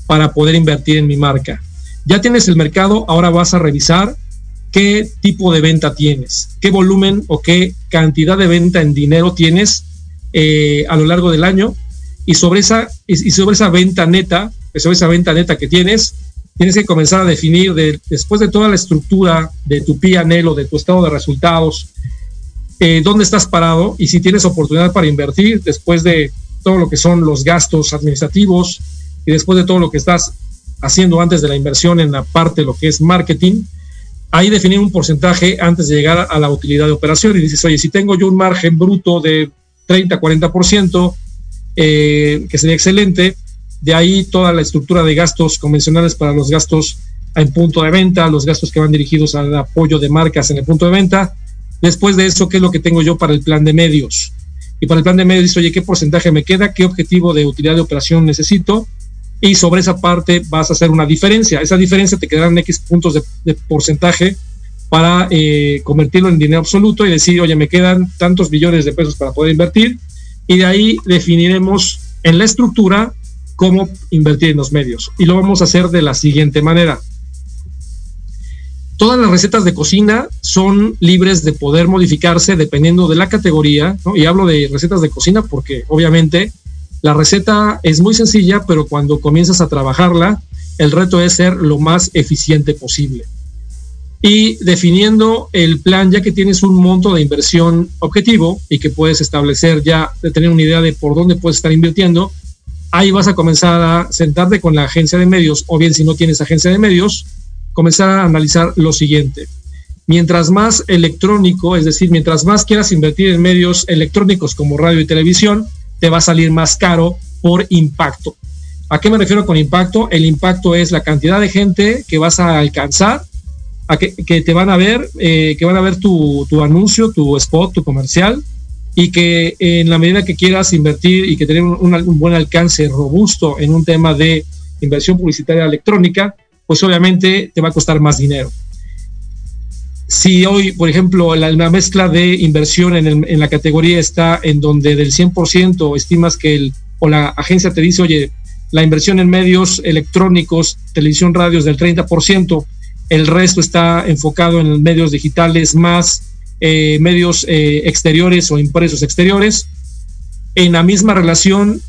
para poder invertir en mi marca? Ya tienes el mercado, ahora vas a revisar qué tipo de venta tienes, qué volumen o qué cantidad de venta en dinero tienes eh, a lo largo del año y sobre esa, y sobre esa venta neta, sobre esa venta neta que tienes, tienes que comenzar a definir después de toda la estructura de tu PNL o de tu estado de resultados, eh, dónde estás parado y si tienes oportunidad para invertir después de todo lo que son los gastos administrativos y después de todo lo que estás haciendo antes de la inversión en la parte de lo que es marketing, ahí definir un porcentaje antes de llegar a la utilidad de operación y dices, oye, si tengo yo un margen bruto de 30, 40%, eh, que sería excelente. De ahí toda la estructura de gastos convencionales para los gastos en punto de venta, los gastos que van dirigidos al apoyo de marcas en el punto de venta. Después de eso, ¿qué es lo que tengo yo para el plan de medios? Y para el plan de medios oye, ¿qué porcentaje me queda? ¿Qué objetivo de utilidad de operación necesito? Y sobre esa parte vas a hacer una diferencia. Esa diferencia te quedarán X puntos de, porcentaje para eh, convertirlo en dinero absoluto y decir, oye, me quedan tantos billones de pesos para poder invertir y de ahí definiremos en la estructura cómo invertir en los medios. Y lo vamos a hacer de la siguiente manera. Todas las recetas de cocina son libres de poder modificarse dependiendo de la categoría, y hablo de recetas de cocina porque obviamente la receta es muy sencilla, pero cuando comienzas a trabajarla, el reto es ser lo más eficiente posible y definiendo el plan ya que tienes un monto de inversión objetivo y que puedes establecer ya, de tener una idea de por dónde puedes estar invirtiendo, ahí vas a comenzar a sentarte con la agencia de medios o bien si no tienes agencia de medios, comenzar a analizar lo siguiente. Mientras más electrónico, es decir, mientras más quieras invertir en medios electrónicos como radio y televisión, te va a salir más caro por impacto. ¿A qué me refiero con impacto? El impacto es la cantidad de gente que vas a alcanzar a que, te van a ver, eh, que van a ver tu, anuncio, tu spot, tu comercial, y que en la medida que quieras invertir y que tener un, buen alcance robusto en un tema de inversión publicitaria electrónica, pues obviamente te va a costar más dinero. Si hoy, por ejemplo, la, mezcla de inversión en, en, la categoría está en donde del 100% estimas que el, o la agencia te dice, oye, la inversión en medios electrónicos, televisión, radios del 30%, el resto está enfocado en medios digitales más eh, medios eh, exteriores o impresos exteriores. En la misma relación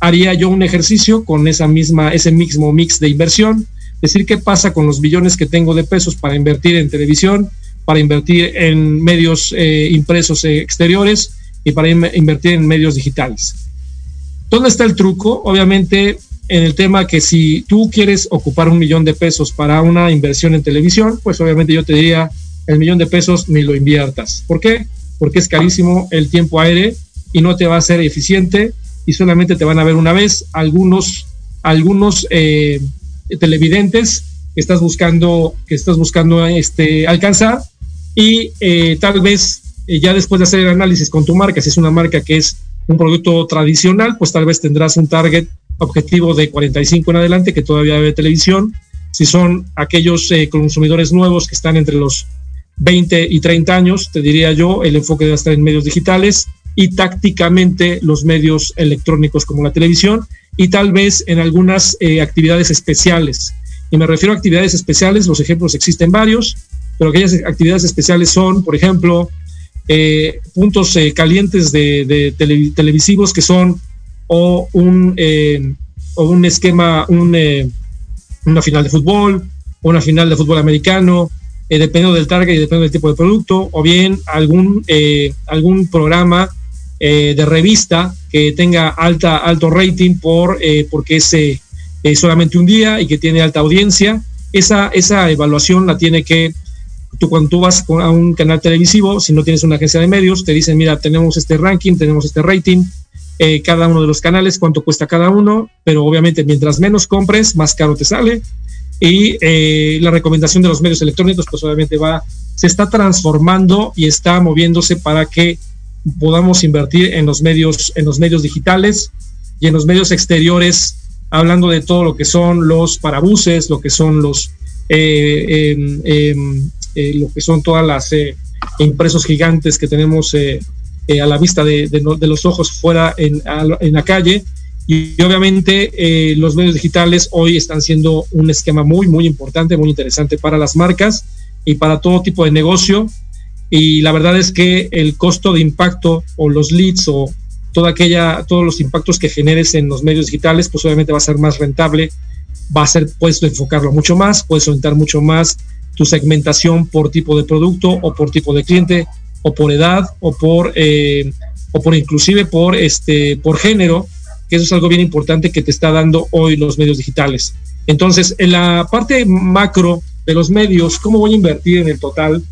haría yo un ejercicio con esa misma, ese mismo mix de inversión, decir qué pasa con los billones que tengo de pesos para invertir en televisión, para invertir en medios eh, impresos exteriores y para invertir en medios digitales. ¿Dónde está el truco? Obviamente en el tema que si tú quieres ocupar un millón de pesos para una inversión en televisión, pues obviamente yo te diría el millón de pesos ni lo inviertas. ¿Por qué? Porque es carísimo el tiempo aire y no te va a ser eficiente y solamente te van a ver una vez algunos algunos eh, televidentes que estás buscando que estás buscando este alcanzar y eh, tal vez eh, ya después de hacer el análisis con tu marca si es una marca que es un producto tradicional pues tal vez tendrás un target objetivo de 45 en adelante que todavía ve televisión. Si son aquellos eh, consumidores nuevos que están entre los 20 y 30 años, te diría yo, el enfoque debe estar en medios digitales y tácticamente los medios electrónicos como la televisión y tal vez en algunas eh, actividades especiales. Y me refiero a actividades especiales, los ejemplos existen varios, pero aquellas actividades especiales son, por ejemplo, eh, puntos eh, calientes de, televisivos que son o un, eh, o un esquema, un, una final de fútbol, o una final de fútbol americano, dependiendo del target y dependiendo del tipo de producto, o bien algún, algún programa de revista que tenga alta, alto rating por, porque es solamente un día y que tiene alta audiencia. Esa, esa evaluación la tiene que tú cuando tú vas a un canal televisivo, si no tienes una agencia de medios, te dicen, mira, tenemos este ranking, tenemos este rating, eh, cada uno de los canales, cuánto cuesta cada uno, pero obviamente mientras menos compres, más caro te sale. Y eh, la recomendación de los medios electrónicos, pues obviamente va, se está transformando y está moviéndose para que podamos invertir en los medios, en los medios digitales y en los medios exteriores, hablando de todo lo que son los parabuses, lo que son los eh, em, em, eh, lo que son todas las eh, impresos gigantes que tenemos eh, a la vista de, los ojos fuera en, la calle. Y, obviamente los medios digitales hoy están siendo un esquema muy, muy importante, muy interesante para las marcas y para todo tipo de negocio. Y la verdad es que el costo de impacto o los leads o toda aquella, todos los impactos que generes en los medios digitales, pues obviamente va a ser más rentable, va a ser, puedes enfocarlo mucho más, puedes orientar mucho más tu segmentación por tipo de producto o por tipo de cliente o por edad o por eh, o por inclusive por este por género que eso es algo bien importante que te está dando hoy los medios digitales. Entonces en la parte macro de los medios cómo voy a invertir en el total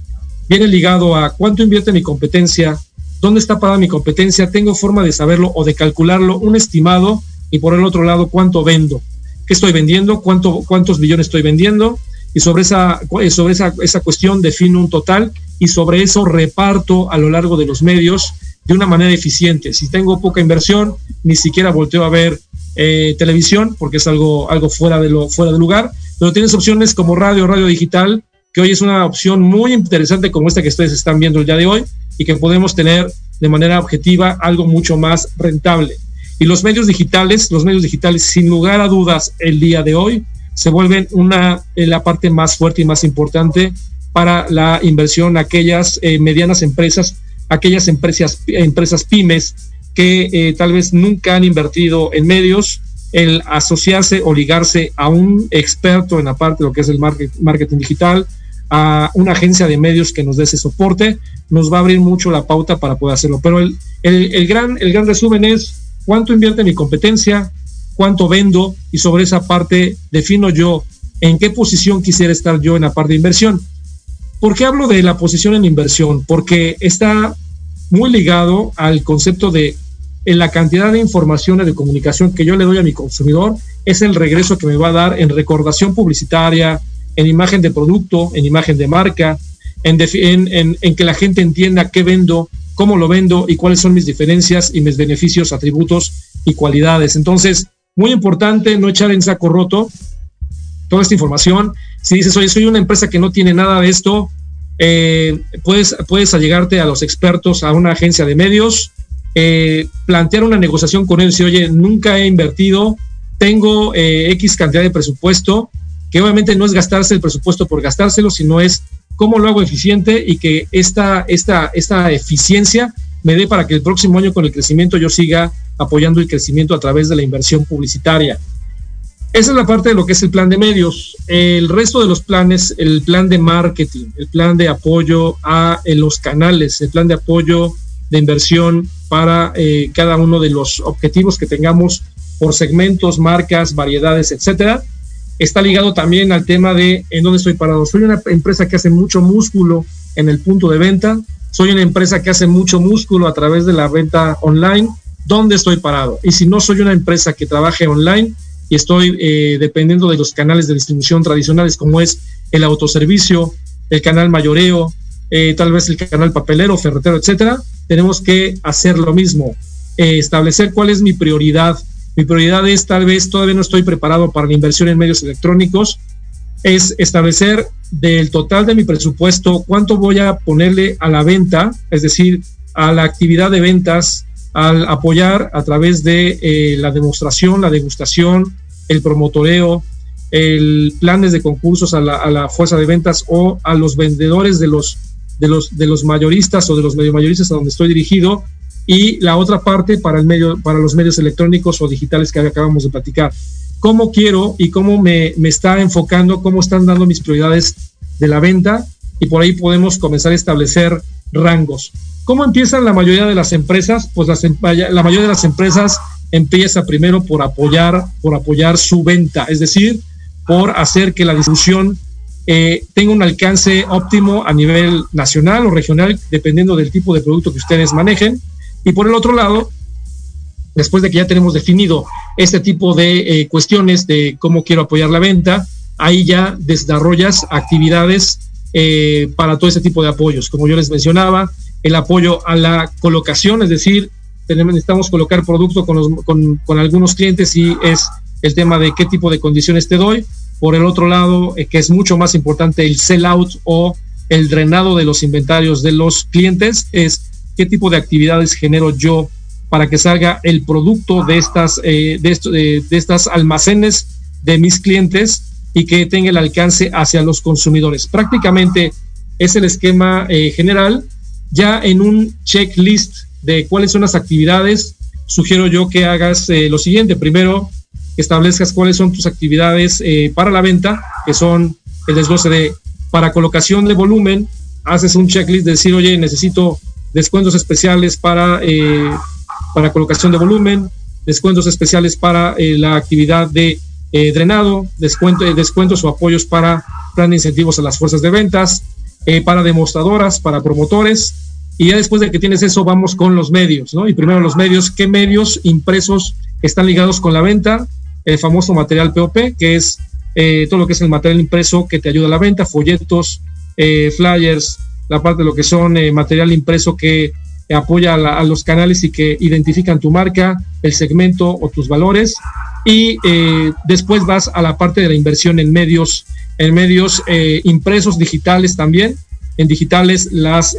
viene ligado a cuánto invierte mi competencia dónde está parada mi competencia tengo forma de saberlo o de calcularlo un estimado y por el otro lado cuánto vendo qué estoy vendiendo cuánto cuántos millones estoy vendiendo y sobre esa, sobre esa, esa cuestión defino un total y sobre eso reparto a lo largo de los medios de una manera eficiente. Si tengo poca inversión, ni siquiera volteo a ver eh, televisión porque es algo, algo fuera, de lo, fuera de lugar, pero tienes opciones como radio, radio digital, que hoy es una opción muy interesante como esta que ustedes están viendo el día de hoy y que podemos tener de manera objetiva algo mucho más rentable. Y los medios digitales, los medios digitales sin lugar a dudas el día de hoy se vuelven una, eh, la parte más fuerte y más importante para la inversión, aquellas eh, medianas empresas, aquellas empresas, empresas pymes que eh, tal vez nunca han invertido en medios, el asociarse o ligarse a un experto en la parte de lo que es el marketing digital, a una agencia de medios que nos dé ese soporte, nos va a abrir mucho la pauta para poder hacerlo. Pero el, el, gran, el gran resumen es cuánto invierte mi competencia, cuánto vendo y sobre esa parte defino yo en qué posición quisiera estar yo en la parte de inversión. ¿Por qué hablo de la posición en inversión? Porque está muy ligado al concepto de en la cantidad de información y de comunicación que yo le doy a mi consumidor es el regreso que me va a dar en recordación publicitaria, en imagen de producto, en imagen de marca, en, en, que la gente entienda qué vendo, cómo lo vendo y cuáles son mis diferencias y mis beneficios, atributos y cualidades. Entonces, muy importante no echar en saco roto toda esta información. Si dices, oye, soy una empresa que no tiene nada de esto, eh, puedes, puedes allegarte a los expertos, a una agencia de medios, eh, plantear una negociación con ellos y, oye, nunca he invertido, tengo eh, X cantidad de presupuesto, que obviamente no es gastarse el presupuesto por gastárselo, sino es cómo lo hago eficiente y que esta, esta, esta eficiencia me dé para que el próximo año con el crecimiento yo siga apoyando el crecimiento a través de la inversión publicitaria. Esa es la parte de lo que es el plan de medios. El resto de los planes, el plan de marketing, el plan de apoyo a los canales, el plan de apoyo de inversión para eh, cada uno de los objetivos que tengamos por segmentos, marcas, variedades, etcétera. Está ligado también al tema de en dónde estoy parado. Soy una empresa que hace mucho músculo en el punto de venta. Soy una empresa que hace mucho músculo a través de la venta online dónde estoy parado. Y si no soy una empresa que trabaje online y estoy eh, dependiendo de los canales de distribución tradicionales como es el autoservicio, el canal mayoreo, eh, tal vez el canal papelero, ferretero, etcétera, tenemos que hacer lo mismo, eh, establecer cuál es mi prioridad. Mi prioridad es tal vez todavía no estoy preparado para la inversión en medios electrónicos, es establecer del total de mi presupuesto cuánto voy a ponerle a la venta, es decir, a la actividad de ventas al apoyar a través de eh, la demostración, la degustación, el promotoreo, el planes de concursos a la, fuerza de ventas o a los vendedores de los, de los, de los mayoristas o de los medio mayoristas a donde estoy dirigido y la otra parte para el medio, para los medios electrónicos o digitales que acabamos de platicar. Cómo quiero y cómo me, me está enfocando, cómo están dando mis prioridades de la venta y por ahí podemos comenzar a establecer rangos. ¿Cómo empiezan la mayoría de las empresas? Pues em, la mayoría de las empresas empieza primero por apoyar, por apoyar su venta, es decir, por hacer que la distribución eh, tenga un alcance óptimo a nivel nacional o regional, dependiendo del tipo de producto que ustedes manejen. Y por el otro lado, después de que ya tenemos definido este tipo de eh, cuestiones de cómo quiero apoyar la venta, ahí ya desarrollas actividades eh, para todo ese tipo de apoyos. Como yo les mencionaba, el apoyo a la colocación, es decir, tenemos, necesitamos colocar producto con, con, con algunos clientes y es el tema de qué tipo de condiciones te doy. Por el otro lado, eh, que es mucho más importante, el sell out o el drenado de los inventarios de los clientes, es qué tipo de actividades genero yo para que salga el producto de estas, eh, de, de, estas almacenes de mis clientes y que tenga el alcance hacia los consumidores. Prácticamente es el esquema eh, general. Ya en un checklist de cuáles son las actividades, sugiero yo que hagas lo siguiente. Primero, establezcas cuáles son tus actividades eh, para la venta, que son el desglose de para colocación de volumen, haces un checklist de decir, oye, necesito descuentos especiales para, eh, para colocación de volumen, descuentos especiales para eh, la actividad de drenado, descuento, descuentos o apoyos para plan de incentivos a las fuerzas de ventas, para demostradoras, para promotores, y ya después de que tienes eso, vamos con los medios, ¿no? Y primero los medios, ¿qué medios impresos están ligados con la venta? el famoso material POP, que es eh, todo lo que es el material impreso que te ayuda a la venta, folletos, eh, flyers, la parte de lo que son eh, material impreso que apoya a, los canales y que identifican tu marca, el segmento o tus valores. Y después vas a la parte de la inversión en medios, en medios impresos, digitales también. En digitales las,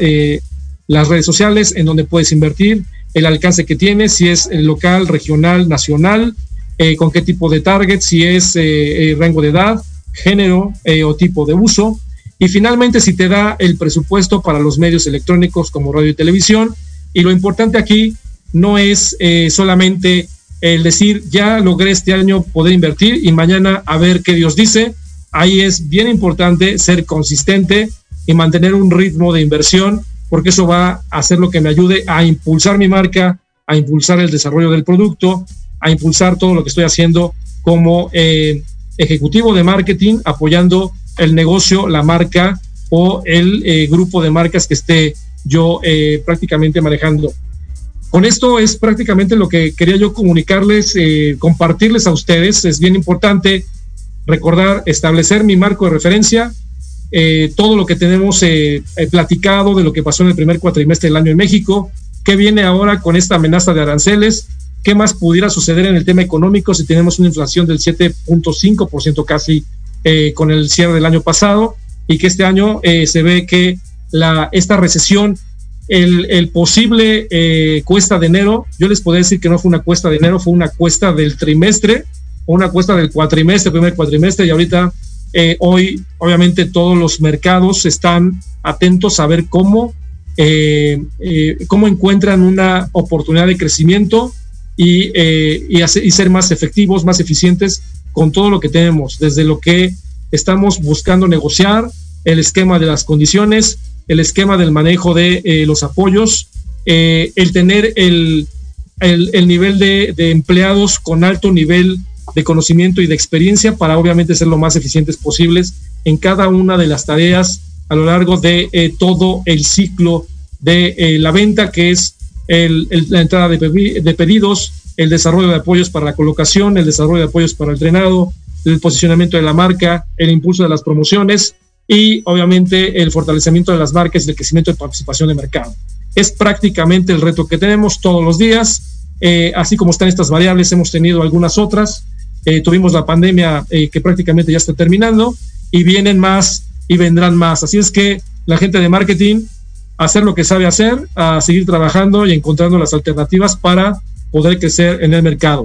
las redes sociales en donde puedes invertir, el alcance que tienes, si es local, regional, nacional, eh, con qué tipo de target, si es eh, eh, rango de edad, género o tipo de uso. Y finalmente, si te da el presupuesto para los medios electrónicos como radio y televisión. Y lo importante aquí no es solamente el decir, ya logré este año poder invertir y mañana a ver qué Dios dice. Ahí es bien importante ser consistente y mantener un ritmo de inversión, porque eso va a hacer lo que me ayude a impulsar mi marca, a impulsar el desarrollo del producto, a impulsar todo lo que estoy haciendo como eh, ejecutivo de marketing, apoyando el negocio, la marca o el eh, grupo de marcas que esté yo eh, prácticamente manejando. Con esto es prácticamente lo que quería yo comunicarles, compartirles a ustedes. Es bien importante recordar, establecer mi marco de referencia, todo lo que tenemos platicado de lo que pasó en el primer cuatrimestre del año en México, qué viene ahora con esta amenaza de aranceles, ¿Qué más pudiera suceder en el tema económico si tenemos una inflación del 7.5% casi eh, con el cierre del año pasado y que este año eh, se ve que la, esta recesión, el, posible eh, cuesta de enero, yo les podría decir que no fue una cuesta de enero, fue una cuesta del trimestre una cuesta del cuatrimestre, primer cuatrimestre y ahorita hoy obviamente todos los mercados están atentos a ver cómo, cómo encuentran una oportunidad de crecimiento y, eh, y, ser más efectivos, más eficientes con todo lo que tenemos, desde lo que estamos buscando negociar, el esquema de las condiciones, el esquema del manejo de eh, los apoyos, eh, el tener el, el, el nivel de, de, empleados con alto nivel de conocimiento y de experiencia para obviamente ser lo más eficientes posibles en cada una de las tareas a lo largo de eh, todo el ciclo de eh, la venta, que es la entrada de, de, pedidos, el desarrollo de apoyos para la colocación, el desarrollo de apoyos para el drenado, el posicionamiento de la marca, el impulso de las promociones y obviamente el fortalecimiento de las marcas y el crecimiento de participación de mercado. Es prácticamente el reto que tenemos todos los días. Eh, así como están estas variables, hemos tenido algunas otras. Eh, tuvimos la pandemia eh, que prácticamente ya está terminando y vienen más y vendrán más. Así es que la gente de marketing hacer lo que sabe hacer, a seguir trabajando y encontrando las alternativas para poder crecer en el mercado.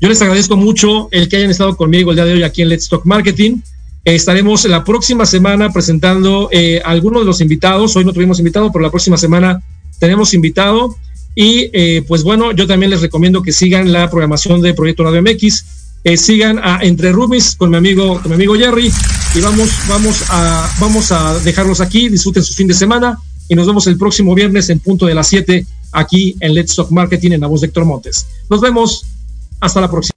Yo les agradezco mucho el que hayan estado conmigo el día de hoy aquí en Let's Talk Marketing. estaremos la próxima semana presentando eh, algunos de los invitados. Hoy no tuvimos invitado, pero la próxima semana tenemos invitado. Y eh, pues bueno, yo también les recomiendo que sigan la programación de Proyecto Radio MX. Sigan a Entre Rubis con mi amigo, con mi amigo Jerry. Y vamos, vamos a, vamos a dejarlos aquí. Disfruten su fin de semana y nos vemos el próximo viernes en punto de las 7 aquí en Let's Talk Marketing en la voz de Héctor Montes. Nos vemos. Hasta la próxima.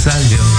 salió.